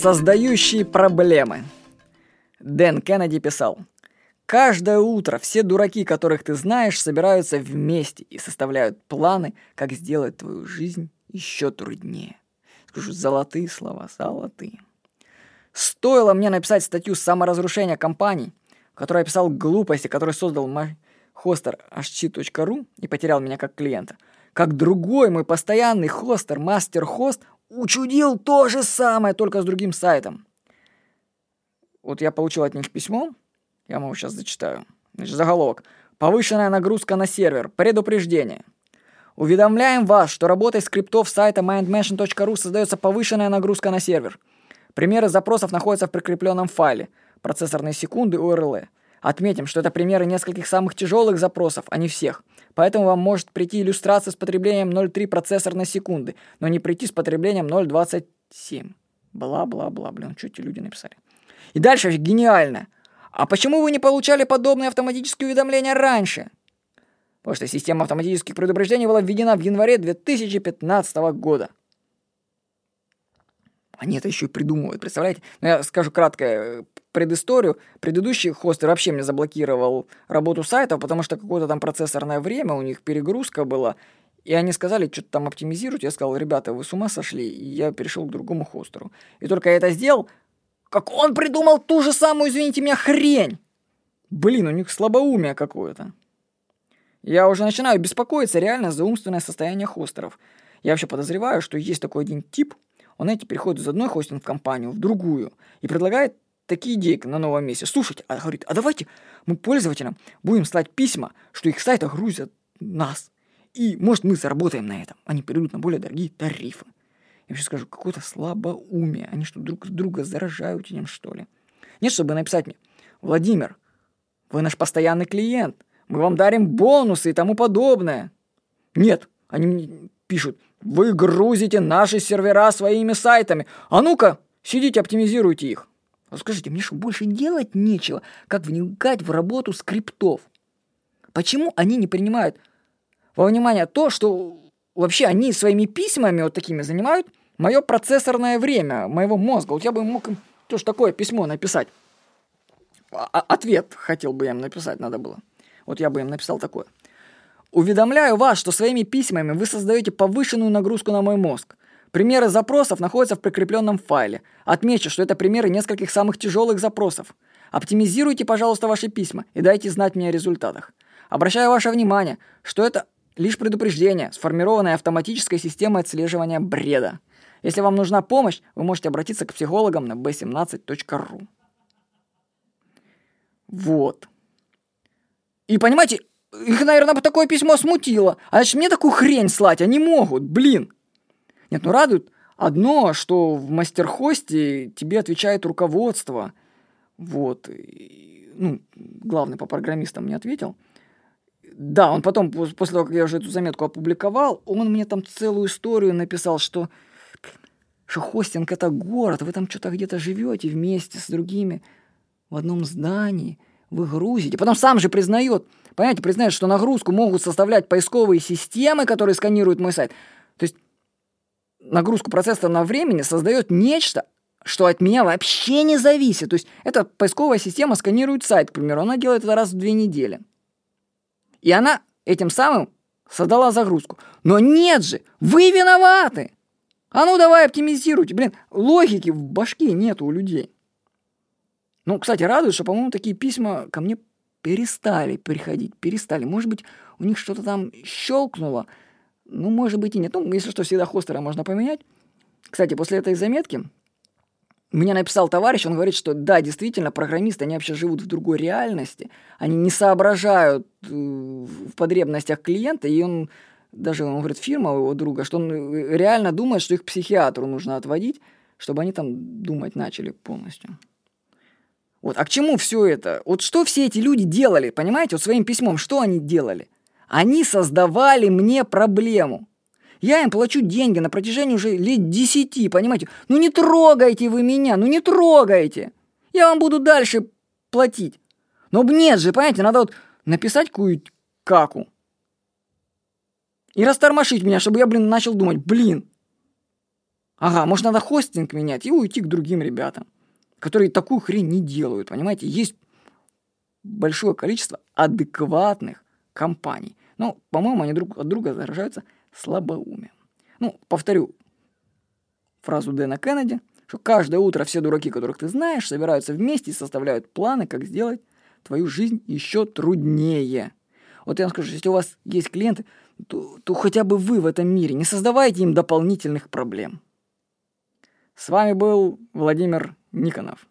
Создающие проблемы. Дэн Кеннеди писал. Каждое утро все дураки, которых ты знаешь, собираются вместе и составляют планы, как сделать твою жизнь еще труднее. Скажу, золотые слова, золотые. Стоило мне написать статью саморазрушения компаний, в которой я писал глупости, которые создал мой хостер hg.ru и потерял меня как клиента, как другой мой постоянный хостер, мастер-хост, учудил то же самое, только с другим сайтом. Вот я получил от них письмо, я вам его сейчас зачитаю. Значит, заголовок. Повышенная нагрузка на сервер. Предупреждение. Уведомляем вас, что работой скриптов сайта mindmention.ru создается повышенная нагрузка на сервер. Примеры запросов находятся в прикрепленном файле. Процессорные секунды URL. Отметим, что это примеры нескольких самых тяжелых запросов, а не всех. Поэтому вам может прийти иллюстрация с потреблением 0,3 процессорной секунды, но не прийти с потреблением 0,27. Бла-бла-бла, блин, эти люди написали. И дальше гениально. А почему вы не получали подобные автоматические уведомления раньше? Потому что система автоматических предупреждений была введена в январе 2015 года. Они это еще и придумывают, представляете? Ну, я скажу кратко э, предысторию. Предыдущий хостер вообще мне заблокировал работу сайта, потому что какое-то там процессорное время, у них перегрузка была. И они сказали, что-то там оптимизируйте. Я сказал, ребята, вы с ума сошли? И я перешел к другому хостеру. И только я это сделал, как он придумал ту же самую, извините меня, хрень. Блин, у них слабоумие какое-то. Я уже начинаю беспокоиться реально за умственное состояние хостеров. Я вообще подозреваю, что есть такой один тип – он, знаете, переходит из одной хостинг-компании в другую и предлагает такие идеи на новом месте. Слушайте, а говорит, а давайте мы пользователям будем слать письма, что их сайты грузят нас. И, может, мы заработаем на этом. Они перейдут на более дорогие тарифы. Я вообще скажу, какое-то слабоумие. Они что, друг друга заражают этим, что ли? Нет, чтобы написать мне, Владимир, вы наш постоянный клиент, мы вам дарим бонусы и тому подобное. Нет, они мне пишут, вы грузите наши сервера своими сайтами. А ну-ка, сидите, оптимизируйте их. А скажите, мне что, больше делать нечего, как вникать в работу скриптов? Почему они не принимают во внимание то, что вообще они своими письмами вот такими занимают мое процессорное время, моего мозга? Вот я бы мог им тоже такое письмо написать. А ответ хотел бы я им написать, надо было. Вот я бы им написал такое. Уведомляю вас, что своими письмами вы создаете повышенную нагрузку на мой мозг. Примеры запросов находятся в прикрепленном файле. Отмечу, что это примеры нескольких самых тяжелых запросов. Оптимизируйте, пожалуйста, ваши письма и дайте знать мне о результатах. Обращаю ваше внимание, что это лишь предупреждение, сформированное автоматической системой отслеживания бреда. Если вам нужна помощь, вы можете обратиться к психологам на b17.ru. Вот. И понимаете, их, наверное, такое письмо смутило. А значит, мне такую хрень слать они могут, блин. Нет, ну радует одно, что в мастерхосте тебе отвечает руководство. Вот. Ну, главный по программистам мне ответил. Да, он потом, после того, как я уже эту заметку опубликовал, он мне там целую историю написал, что, что хостинг это город, вы там что-то где-то живете вместе с другими в одном здании, вы грузите. Потом сам же признает, Понимаете, признает, что нагрузку могут составлять поисковые системы, которые сканируют мой сайт. То есть нагрузку процессорного времени создает нечто, что от меня вообще не зависит. То есть эта поисковая система сканирует сайт, к примеру, она делает это раз в две недели. И она этим самым создала загрузку. Но нет же, вы виноваты. А ну давай оптимизируйте. Блин, логики в башке нету у людей. Ну, кстати, радует, что, по-моему, такие письма ко мне перестали приходить, перестали. Может быть, у них что-то там щелкнуло, ну, может быть и нет. Ну, если что, всегда хостера можно поменять. Кстати, после этой заметки мне написал товарищ, он говорит, что да, действительно, программисты, они вообще живут в другой реальности, они не соображают э, в потребностях клиента, и он, даже, он говорит, фирма его друга, что он э, реально думает, что их психиатру нужно отводить, чтобы они там думать начали полностью. Вот, а к чему все это? Вот что все эти люди делали, понимаете, вот своим письмом, что они делали? Они создавали мне проблему. Я им плачу деньги на протяжении уже лет десяти, понимаете? Ну не трогайте вы меня, ну не трогайте. Я вам буду дальше платить. Но нет же, понимаете, надо вот написать какую-нибудь каку. И растормошить меня, чтобы я, блин, начал думать, блин, Ага, может, надо хостинг менять и уйти к другим ребятам, которые такую хрень не делают, понимаете? Есть большое количество адекватных компаний. Но, по-моему, они друг от друга заражаются слабоумием. Ну, повторю фразу Дэна Кеннеди, что каждое утро все дураки, которых ты знаешь, собираются вместе и составляют планы, как сделать твою жизнь еще труднее. Вот я вам скажу, если у вас есть клиенты, то, то хотя бы вы в этом мире не создавайте им дополнительных проблем. С вами был Владимир Никонов.